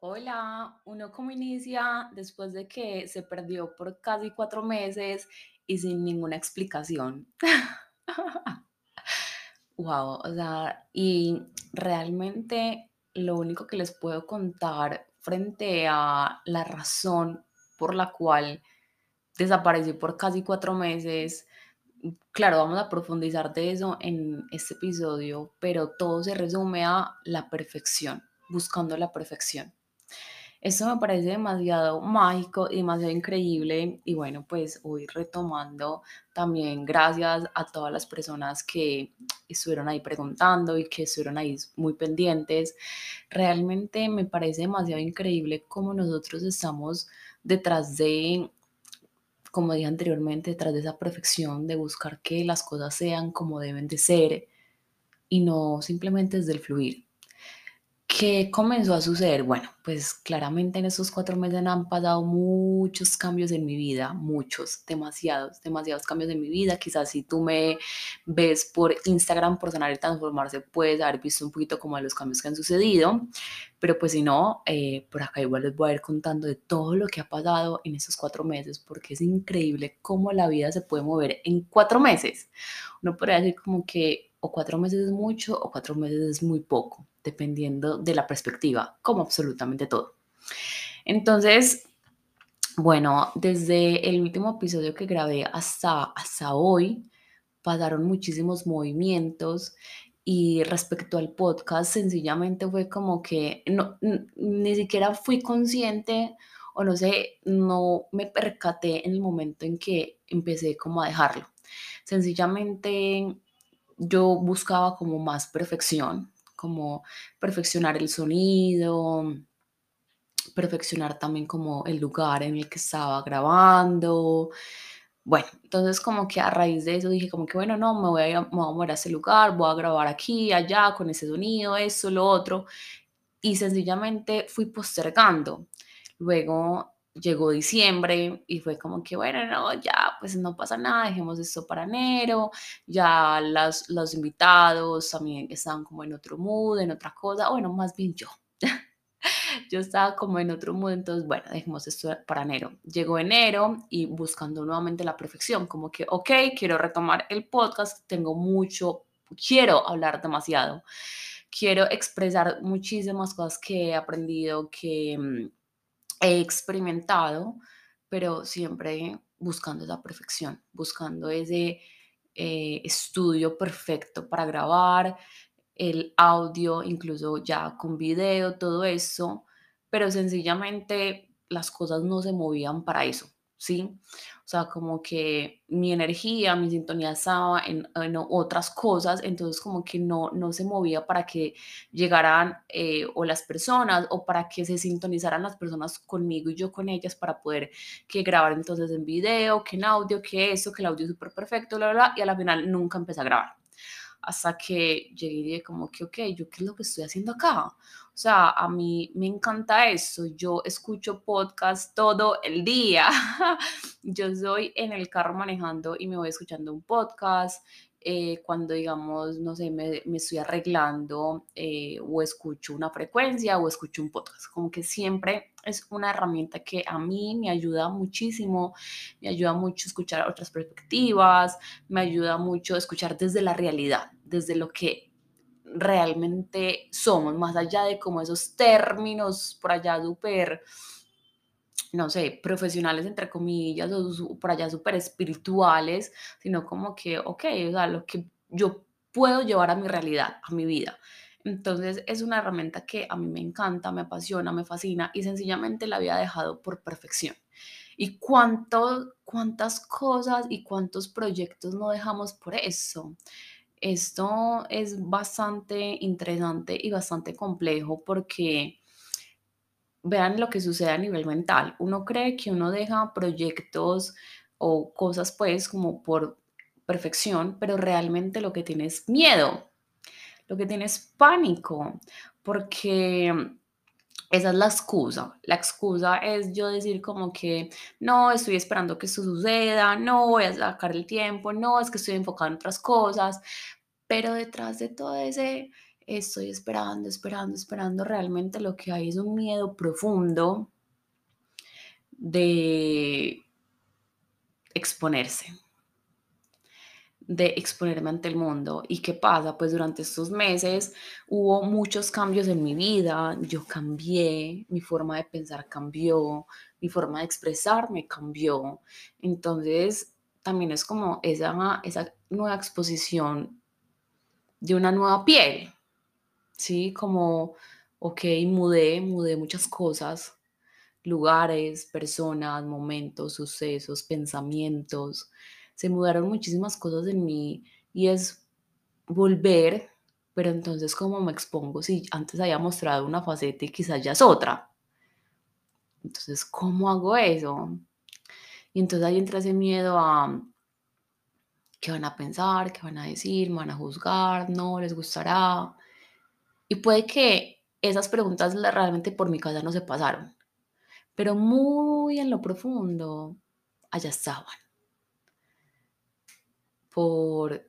Hola, uno cómo inicia después de que se perdió por casi cuatro meses y sin ninguna explicación. Wow, o sea, y realmente lo único que les puedo contar frente a la razón por la cual desaparecí por casi cuatro meses, claro, vamos a profundizar de eso en este episodio, pero todo se resume a la perfección, buscando la perfección. Eso me parece demasiado mágico y demasiado increíble. Y bueno, pues hoy retomando también gracias a todas las personas que estuvieron ahí preguntando y que estuvieron ahí muy pendientes. Realmente me parece demasiado increíble cómo nosotros estamos detrás de, como dije anteriormente, detrás de esa perfección, de buscar que las cosas sean como deben de ser y no simplemente desde el fluir. ¿Qué comenzó a suceder? Bueno, pues claramente en esos cuatro meses han pasado muchos cambios en mi vida, muchos, demasiados, demasiados cambios en mi vida. Quizás si tú me ves por Instagram por Sanar y Transformarse, puedes haber visto un poquito como los cambios que han sucedido, pero pues si no, eh, por acá igual les voy a ir contando de todo lo que ha pasado en esos cuatro meses, porque es increíble cómo la vida se puede mover en cuatro meses. Uno podría decir como que o cuatro meses es mucho o cuatro meses es muy poco, dependiendo de la perspectiva, como absolutamente todo. Entonces, bueno, desde el último episodio que grabé hasta, hasta hoy, pasaron muchísimos movimientos y respecto al podcast, sencillamente fue como que no, ni siquiera fui consciente o no sé, no me percaté en el momento en que empecé como a dejarlo. Sencillamente yo buscaba como más perfección, como perfeccionar el sonido, perfeccionar también como el lugar en el que estaba grabando. Bueno, entonces como que a raíz de eso dije como que bueno, no, me voy a, me mover a ese lugar, voy a grabar aquí, allá, con ese sonido, eso, lo otro. Y sencillamente fui postergando. Luego llegó diciembre y fue como que, bueno, no, ya, pues no pasa nada, dejemos esto para enero, ya las, los invitados también estaban como en otro mood, en otra cosa, bueno, más bien yo. yo estaba como en otro mood, entonces, bueno, dejemos esto para enero. Llegó enero y buscando nuevamente la perfección, como que, ok, quiero retomar el podcast, tengo mucho, quiero hablar demasiado, quiero expresar muchísimas cosas que he aprendido, que mm, he experimentado, pero siempre buscando esa perfección, buscando ese eh, estudio perfecto para grabar, el audio, incluso ya con video, todo eso, pero sencillamente las cosas no se movían para eso. ¿Sí? O sea, como que mi energía, mi sintonía estaba en, otras cosas, entonces como que no, no se movía para que llegaran eh, o las personas o para que se sintonizaran las personas conmigo y yo con ellas para poder que grabar entonces en video, que en audio, que eso, que el audio es súper perfecto, bla, bla, bla, y a la final nunca empecé a grabar hasta que llegué y dije como que, ok, ¿yo qué es lo que estoy haciendo acá? O sea, a mí me encanta eso, yo escucho podcast todo el día, yo soy en el carro manejando y me voy escuchando un podcast, eh, cuando digamos, no sé, me, estoy arreglando eh, o escucho una frecuencia o escucho un podcast, como que siempre es una herramienta que a mí me ayuda muchísimo, me ayuda mucho escuchar otras perspectivas, me ayuda mucho escuchar desde la realidad, desde lo que realmente somos, más allá de como esos términos por allá súper no sé, profesionales entre comillas o por allá súper espirituales, sino como que, ok, o sea, lo que yo puedo llevar a mi realidad, a mi vida. Entonces es una herramienta que a mí me encanta, me apasiona, me fascina y sencillamente la había dejado por perfección. ¿Y cuánto, cuántas cosas y cuántos proyectos no dejamos por eso? Esto es bastante interesante y bastante complejo porque vean lo que sucede a nivel mental. Uno cree que uno deja proyectos o cosas pues como por perfección, pero realmente lo que tiene es miedo, lo que tiene es pánico, porque esa es la excusa. La excusa es yo decir como que no, estoy esperando que esto suceda, no voy a sacar el tiempo, no, es que estoy enfocado en otras cosas, pero detrás de todo ese estoy esperando, esperando, esperando, realmente lo que hay es un miedo profundo de exponerse de exponerme ante el mundo. ¿Y qué pasa? Pues durante estos meses hubo muchos cambios en mi vida, yo cambié, mi forma de pensar cambió, mi forma de expresarme cambió. Entonces, también es como esa, esa nueva exposición de una nueva piel, ¿sí? Como, ok, mudé, mudé muchas cosas, lugares, personas, momentos, sucesos, pensamientos, se mudaron muchísimas cosas en mí y es volver, pero entonces cómo me expongo si antes había mostrado una faceta y quizás ya es otra. Entonces, ¿cómo hago eso? Y entonces ahí entra ese miedo a qué van a pensar, qué van a decir, me van a juzgar, no les gustará. Y puede que esas preguntas realmente por mi casa no se pasaron, pero muy en lo profundo, allá estaban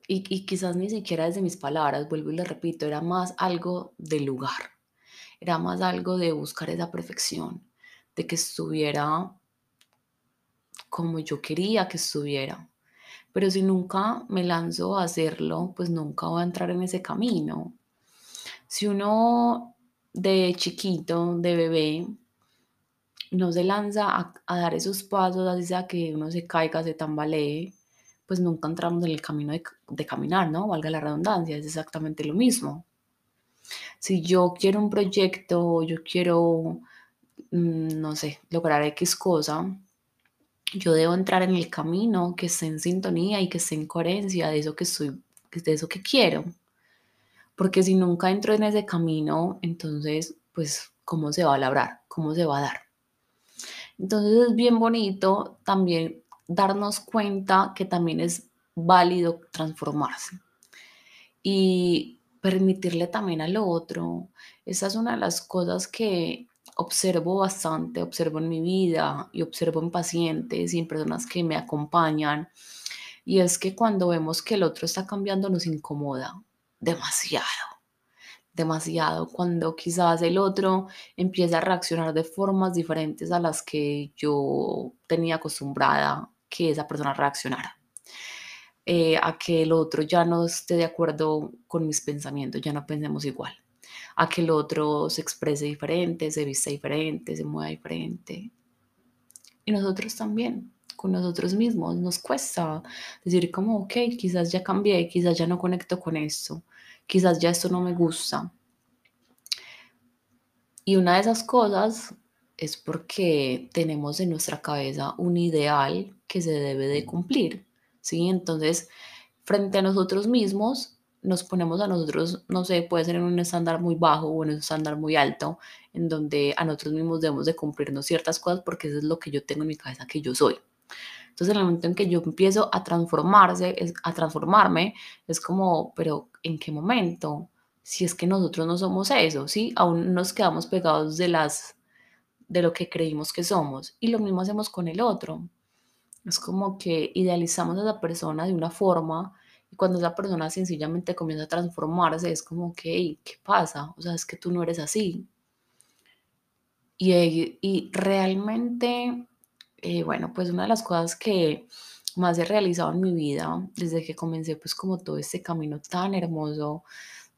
y, quizás ni siquiera desde mis palabras, vuelvo y le repito, era más algo de lugar, era más algo de buscar esa perfección, de que estuviera como yo quería que estuviera. Pero si nunca me lanzo a hacerlo, pues nunca voy a entrar en ese camino. Si uno de chiquito, de bebé, no se lanza a, dar esos pasos, así que uno se caiga, se tambalee, pues nunca entramos en el camino de, caminar, ¿no? Valga la redundancia, es exactamente lo mismo. Si yo quiero un proyecto, yo quiero, mm, no sé, lograr X cosa, yo debo entrar en el camino que esté en sintonía y que esté en coherencia de eso que soy, de eso que quiero. Porque si nunca entro en ese camino, entonces, pues, ¿cómo se va a labrar? ¿Cómo se va a dar? Entonces es bien bonito también darnos cuenta que también es válido transformarse y permitirle también al otro. Esa es una de las cosas que observo bastante, observo en mi vida y observo en pacientes y en personas que me acompañan. Y es que cuando vemos que el otro está cambiando nos incomoda demasiado, demasiado. Cuando quizás el otro empieza a reaccionar de formas diferentes a las que yo tenía acostumbrada que esa persona reaccionara. Eh, a que el otro ya no esté de acuerdo con mis pensamientos, ya no pensemos igual, a que el otro se exprese diferente, se vista diferente, se mueva diferente. Y nosotros también, con nosotros mismos, nos cuesta decir como, ok, quizás ya cambié, quizás ya no conecto con esto, quizás ya esto no me gusta. Y una de esas cosas es porque tenemos en nuestra cabeza un ideal que se debe de cumplir, ¿sí? Entonces, frente a nosotros mismos, nos ponemos a nosotros, no sé, puede ser en un estándar muy bajo o en un estándar muy alto, en donde a nosotros mismos debemos de cumplirnos ciertas cosas porque eso es lo que yo tengo en mi cabeza que yo soy. Entonces, en el momento en que yo empiezo a transformarse, a transformarme, es como, pero ¿en qué momento? Si es que nosotros no somos eso, ¿sí? Aún nos quedamos pegados de las de lo que creímos que somos. Y lo mismo hacemos con el otro. Es como que idealizamos a esa persona de una forma y cuando esa persona sencillamente comienza a transformarse es como que, ¿qué pasa? O sea, es que tú no eres así. Y, y realmente, eh, bueno, pues una de las cosas que más he realizado en mi vida desde que comencé pues como todo este camino tan hermoso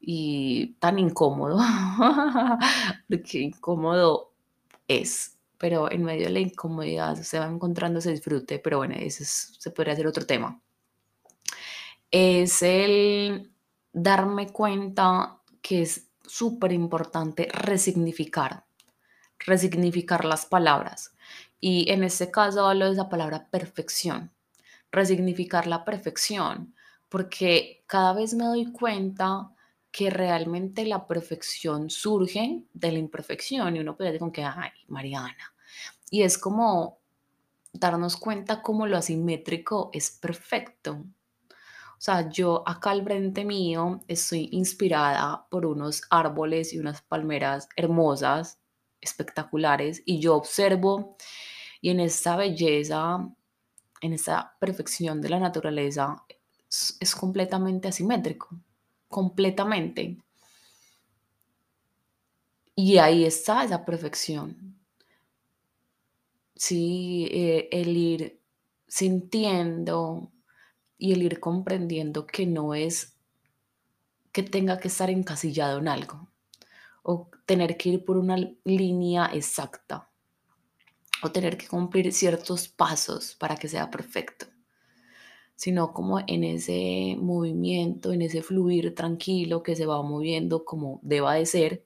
y tan incómodo, porque incómodo es, pero en medio de la incomodidad se va encontrando ese disfrute, pero bueno, ese se podría hacer otro tema. Es el darme cuenta que es súper importante resignificar, resignificar las palabras. Y en este caso hablo de esa palabra perfección, resignificar la perfección, porque cada vez me doy cuenta que realmente la perfección surge de la imperfección y uno puede decir con que, ay, Mariana. Y es como darnos cuenta cómo lo asimétrico es perfecto. O sea, yo acá al frente mío estoy inspirada por unos árboles y unas palmeras hermosas, espectaculares, y yo observo y en esta belleza, en esta perfección de la naturaleza, es completamente asimétrico completamente. Y ahí está esa perfección. Sí, eh, el ir sintiendo y el ir comprendiendo que no es que tenga que estar encasillado en algo o tener que ir por una línea exacta o tener que cumplir ciertos pasos para que sea perfecto, sino como en ese movimiento, en ese fluir tranquilo que se va moviendo como deba de ser,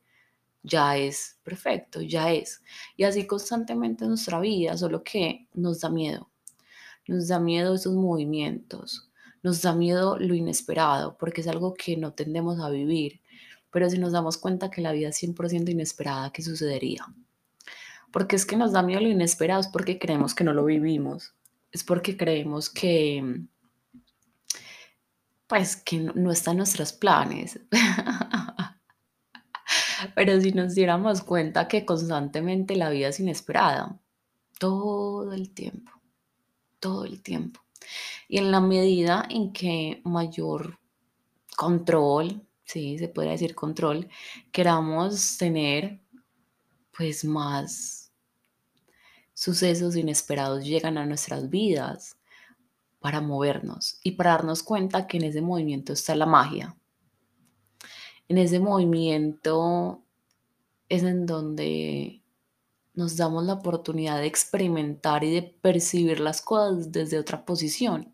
ya es perfecto, ya es. Y así constantemente en nuestra vida, solo que nos da miedo. Nos da miedo esos movimientos, nos da miedo lo inesperado, porque es algo que no tendemos a vivir. Pero si nos damos cuenta que la vida es 100% inesperada, ¿qué sucedería? Porque es que nos da miedo lo inesperado, es porque creemos que no lo vivimos, es porque creemos que, pues, que no, está en nuestros planes. Pero si nos diéramos cuenta que constantemente la vida es inesperada, todo el tiempo, todo el tiempo. Y en la medida en que mayor control, sí, se puede decir control, queramos tener, pues más sucesos inesperados llegan a nuestras vidas para movernos y para darnos cuenta que en ese movimiento está la magia. En ese movimiento es en donde nos damos la oportunidad de experimentar y de percibir las cosas desde otra posición.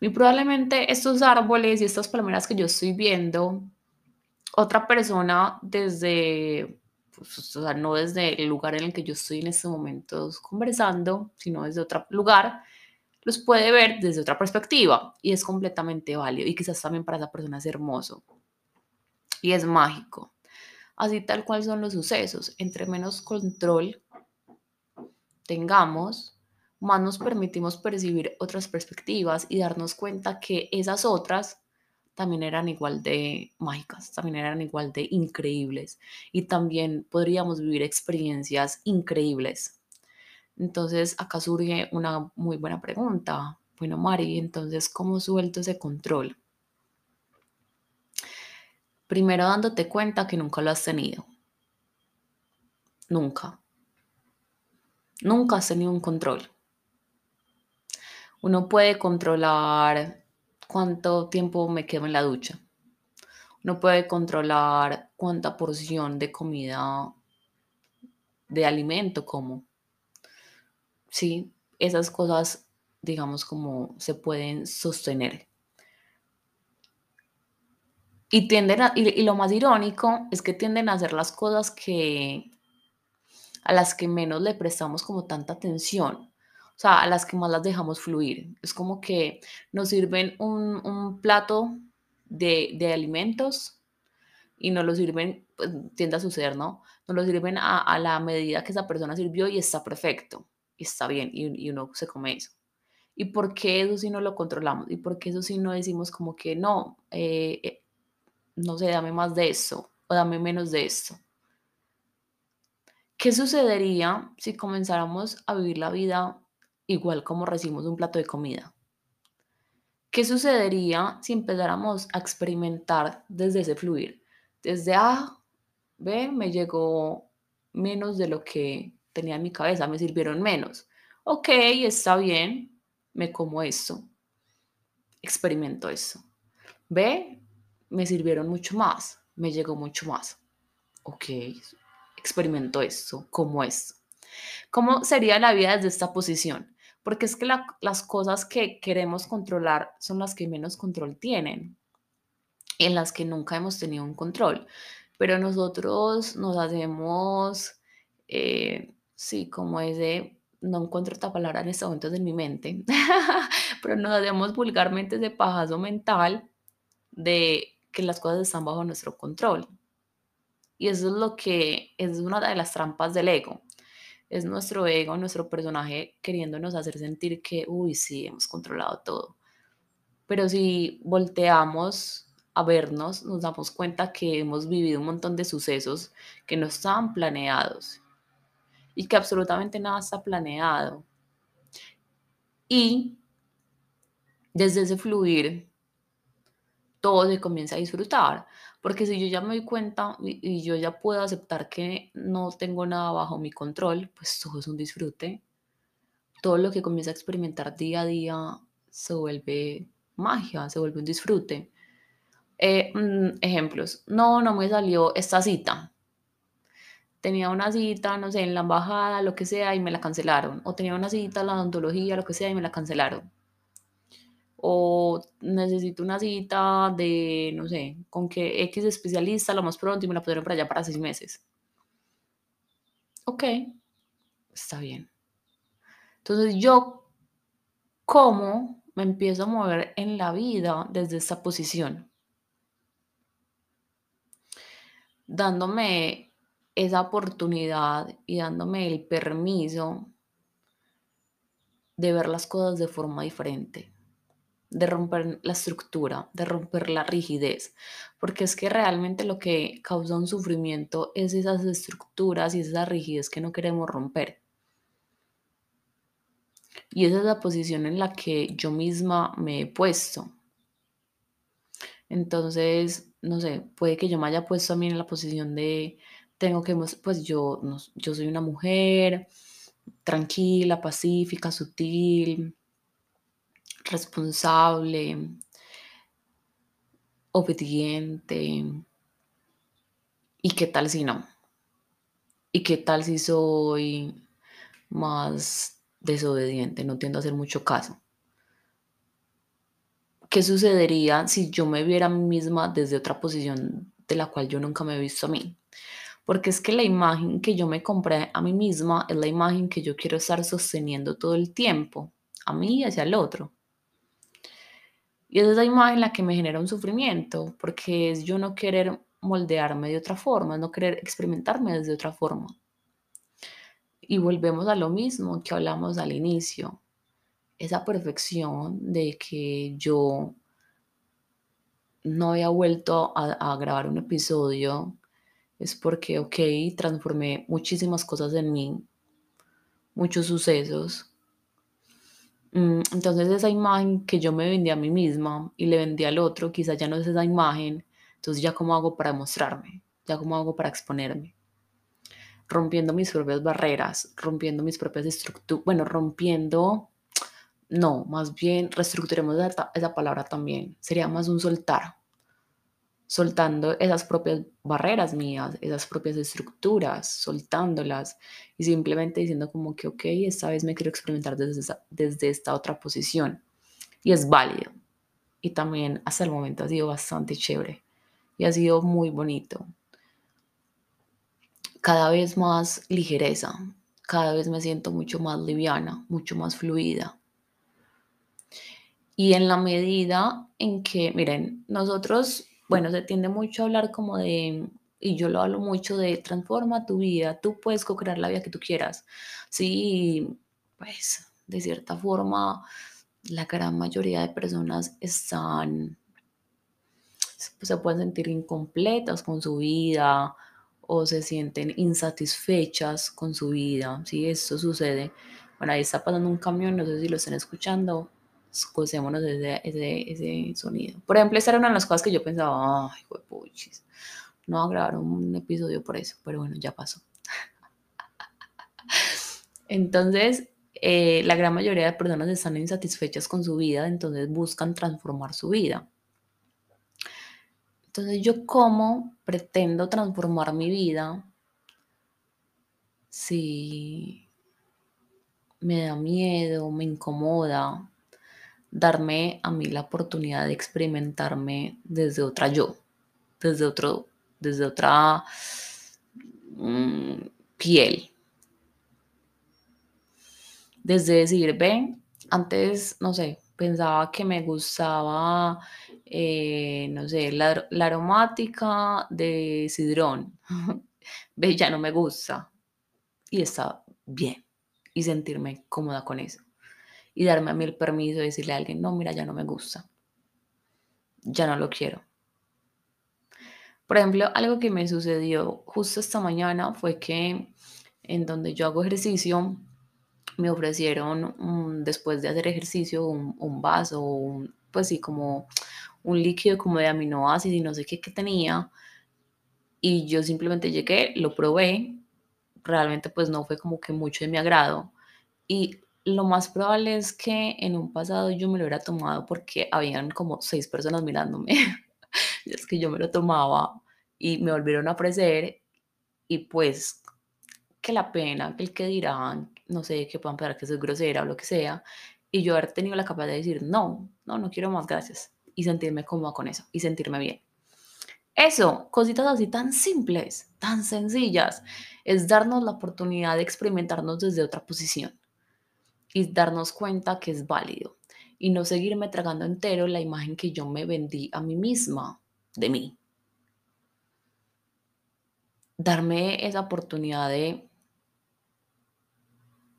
Muy probablemente estos árboles y estas palmeras que yo estoy viendo, otra persona desde pues, o sea, no desde el lugar en el que yo estoy en estos momentos conversando, sino desde otro lugar, los puede ver desde otra perspectiva y es completamente válido y quizás también para esa persona es hermoso y es mágico. Así tal cual son los sucesos. Entre menos control tengamos, más nos permitimos percibir otras perspectivas y darnos cuenta que esas otras también eran igual de mágicas, también eran igual de increíbles y también podríamos vivir experiencias increíbles. Entonces, acá surge una muy buena pregunta. Bueno, Mari, entonces, ¿cómo suelto ese control? Primero dándote cuenta que nunca lo has tenido. Nunca. Nunca has tenido un control. Uno puede controlar cuánto tiempo me quedo en la ducha. Uno puede controlar cuánta porción de comida, de alimento como. Sí, esas cosas, digamos, como se pueden sostener. Y tienden y, lo más irónico es que tienden a hacer las cosas que a las que menos le prestamos como tanta atención o sea, a las que más las dejamos fluir. Es como que nos sirven un, plato de, alimentos y nos lo sirven, pues, tiende a suceder, ¿no? Nos lo sirven a, la medida que esa persona sirvió y está perfecto, y está bien, y, uno se come eso. ¿Y por qué eso sí no lo controlamos? ¿Y por qué eso sí no decimos como que no, eh, eh, no sé, dame más de eso o dame menos de esto? ¿Qué sucedería si comenzáramos a vivir la vida igual como recibimos un plato de comida. ¿Qué sucedería si empezáramos a experimentar desde ese fluir? Desde, ah, ve, me llegó menos de lo que tenía en mi cabeza, me sirvieron menos. Ok, está bien, me como esto, experimento eso. Ve, me sirvieron mucho más, me llegó mucho más. Ok, experimento esto, como esto. ¿Cómo sería la vida desde esta posición? porque es que las cosas que queremos controlar son las que menos control tienen, en las que nunca hemos tenido un control. Pero nosotros nos hacemos, eh, sí, como es de, no encuentro esta palabra en este momento en mi mente, pero nos hacemos vulgarmente ese pajazo mental de que las cosas están bajo nuestro control. Y eso es lo que es una de las trampas del ego es nuestro ego, nuestro personaje queriéndonos hacer sentir que, uy, sí, hemos controlado todo. Pero si volteamos a vernos, nos damos cuenta que hemos vivido un montón de sucesos que no estaban planeados y que absolutamente nada está planeado. Y desde ese fluir, todo se comienza a disfrutar, Porque si yo ya me doy cuenta y, yo ya puedo aceptar que no tengo nada bajo mi control, pues todo es un disfrute. Todo lo que comienza a experimentar día a día se vuelve magia, se vuelve un disfrute. Eh, mm, ejemplos, no, no me salió esta cita. Tenía una cita, no sé, en la embajada, lo que sea, y me la cancelaron. O tenía una cita en la odontología, lo que sea, y me la cancelaron. O necesito una cita de, no sé, con que X especialista lo más pronto y me la pusieron para allá para seis meses. Ok, está bien. Entonces yo, ¿cómo me empiezo a mover en la vida desde esta posición? Dándome esa oportunidad y dándome el permiso de ver las cosas de forma diferente, de romper la estructura, de romper la rigidez, porque es que realmente lo que causa un sufrimiento es esas estructuras y esa rigidez que no queremos romper. Y esa es la posición en la que yo misma me he puesto. Entonces, no sé, puede que yo me haya puesto a mí en la posición de, tengo que, pues yo, yo soy una mujer tranquila, pacífica, sutil, responsable, obediente. ¿Y qué tal si no? ¿Y qué tal si soy más desobediente? No tiendo a hacer mucho caso. ¿Qué sucedería si yo me viera a mí misma desde otra posición de la cual yo nunca me he visto a mí? Porque es que la imagen que yo me compré a mí misma es la imagen que yo quiero estar sosteniendo todo el tiempo, a mí y hacia el otro. Y es esa imagen la que me genera un sufrimiento, porque es yo no querer moldearme de otra forma, no querer experimentarme desde otra forma. Y volvemos a lo mismo que hablamos al inicio, esa perfección de que yo no había vuelto a, a grabar un episodio es porque, ok, transformé muchísimas cosas en mí, muchos sucesos. Mm, entonces esa imagen que yo me vendí a mí misma y le vendí al otro, quizás ya no es esa imagen, entonces ya cómo hago para mostrarme, ya cómo hago para exponerme. Rompiendo mis propias barreras, rompiendo mis propias estructuras, bueno, rompiendo, no, más bien reestructuremos esa, esa palabra también, sería más un soltar, soltando esas propias barreras mías, esas propias estructuras, soltándolas y simplemente diciendo como que, ok, esta vez me quiero experimentar desde, desde esta otra posición. Y es válido. Y también hasta el momento ha sido bastante chévere y ha sido muy bonito. Cada vez más ligereza, cada vez me siento mucho más liviana, mucho más fluida. Y en la medida en que, miren, nosotros bueno, se tiende mucho a hablar como de, y yo lo hablo mucho de transforma tu vida, tú puedes co-crear la vida que tú quieras. Sí, pues de cierta forma, la gran mayoría de personas están, se pueden sentir incompletas con su vida o se sienten insatisfechas con su vida. Sí, esto sucede. Bueno, ahí está pasando un camión, no sé si lo están escuchando, escuchémonos ese, ese, ese, sonido. Por ejemplo, esta era una de las cosas que yo pensaba, ay, puchis, no voy a grabar un episodio por eso, pero bueno, ya pasó. Entonces, eh, la gran mayoría de personas están insatisfechas con su vida, entonces buscan transformar su vida. Entonces, ¿yo cómo pretendo transformar mi vida si me da miedo, me incomoda, darme a mí la oportunidad de experimentarme desde otra yo, desde, otro, desde otra mm, piel. Desde decir, ven, antes, no sé, pensaba que me gustaba, eh, no sé, la, la, aromática de sidrón. ve, ya no me gusta. Y está bien. Y sentirme cómoda con eso y darme a mí el permiso de decirle a alguien, no, mira, ya no me gusta, ya no lo quiero. Por ejemplo, algo que me sucedió justo esta mañana fue que en donde yo hago ejercicio, me ofrecieron después de hacer ejercicio un, vaso, pues sí, como un líquido como de aminoácidos y no sé qué que tenía. Y yo simplemente llegué, lo probé, realmente pues no fue como que mucho de mi agrado. Y lo más probable es que en un pasado yo me lo hubiera tomado porque habían como seis personas mirándome. es que yo me lo tomaba y me volvieron a ofrecer y pues que la pena, el que dirán, no sé, que puedan pensar que soy grosera o lo que sea, y yo haber tenido la capacidad de decir, no, no, no quiero más, gracias, y sentirme cómoda con eso, y sentirme bien. Eso, cositas así tan simples, tan sencillas, es darnos la oportunidad de experimentarnos desde otra posición y darnos cuenta que es válido y no seguirme tragando entero la imagen que yo me vendí a mí misma de mí. Darme esa oportunidad de,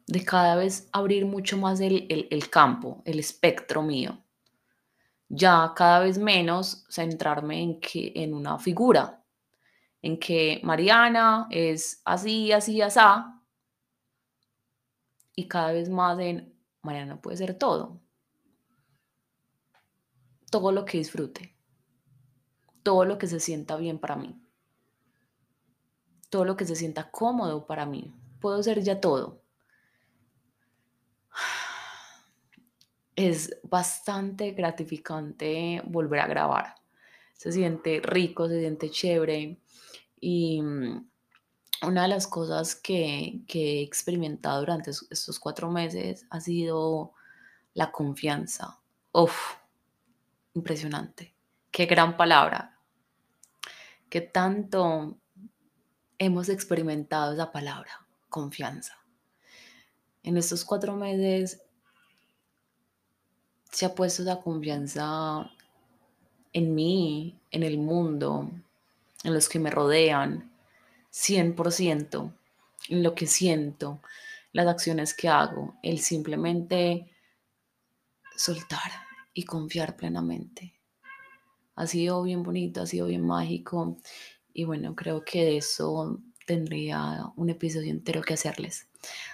de cada vez abrir mucho más el, el campo, el espectro mío ya cada vez menos centrarme en, que, en una figura, en que Mariana es así, así, así, y cada vez más en Mariana puede ser todo, todo lo que disfrute, todo lo que se sienta bien para mí, todo lo que se sienta cómodo para mí, puedo ser ya todo. es bastante gratificante volver a grabar. Se siente rico, se siente chévere. Y mm, una de las cosas que, he experimentado durante estos cuatro meses ha sido la confianza. Uf, impresionante. Qué gran palabra. Qué tanto hemos experimentado esa palabra, confianza. En estos cuatro meses se ha puesto esa confianza en mí, en el mundo, en los que me rodean, 100%, en lo que siento, las acciones que hago, el simplemente soltar y confiar plenamente. Ha sido bien bonito, ha sido bien mágico y bueno, creo que de eso tendría un episodio entero que hacerles.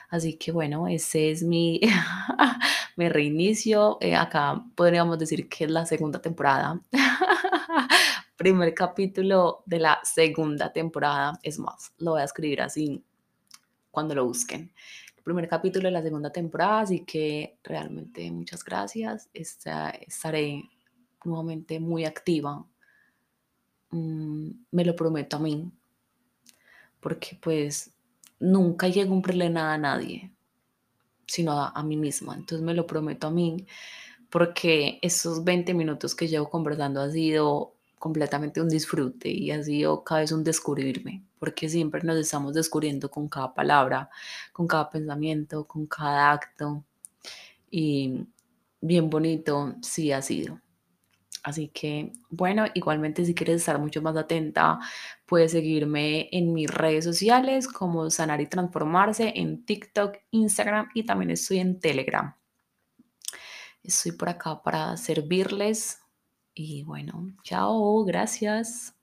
Así que bueno, ese es mi, mi reinicio. Eh, acá podríamos decir que es la segunda temporada. Primer capítulo de la segunda temporada. Es más, lo voy a escribir así cuando lo busquen. El primer capítulo de la segunda temporada, así que realmente muchas gracias. estaré nuevamente muy activa. Mm, me lo prometo a mí. Porque pues nunca llego a cumplirle nada a nadie, sino a, mí misma. Entonces me lo prometo a mí, porque esos 20 minutos que llevo conversando ha sido completamente un disfrute y ha sido cada vez un descubrirme, porque siempre nos estamos descubriendo con cada palabra, con cada pensamiento, con cada acto. Y bien bonito sí ha sido. Así que, bueno, igualmente si quieres estar mucho más atenta, puedes seguirme en mis redes sociales como Sanar y Transformarse en TikTok, Instagram y también estoy en Telegram. Estoy por acá para servirles y bueno, chao, gracias.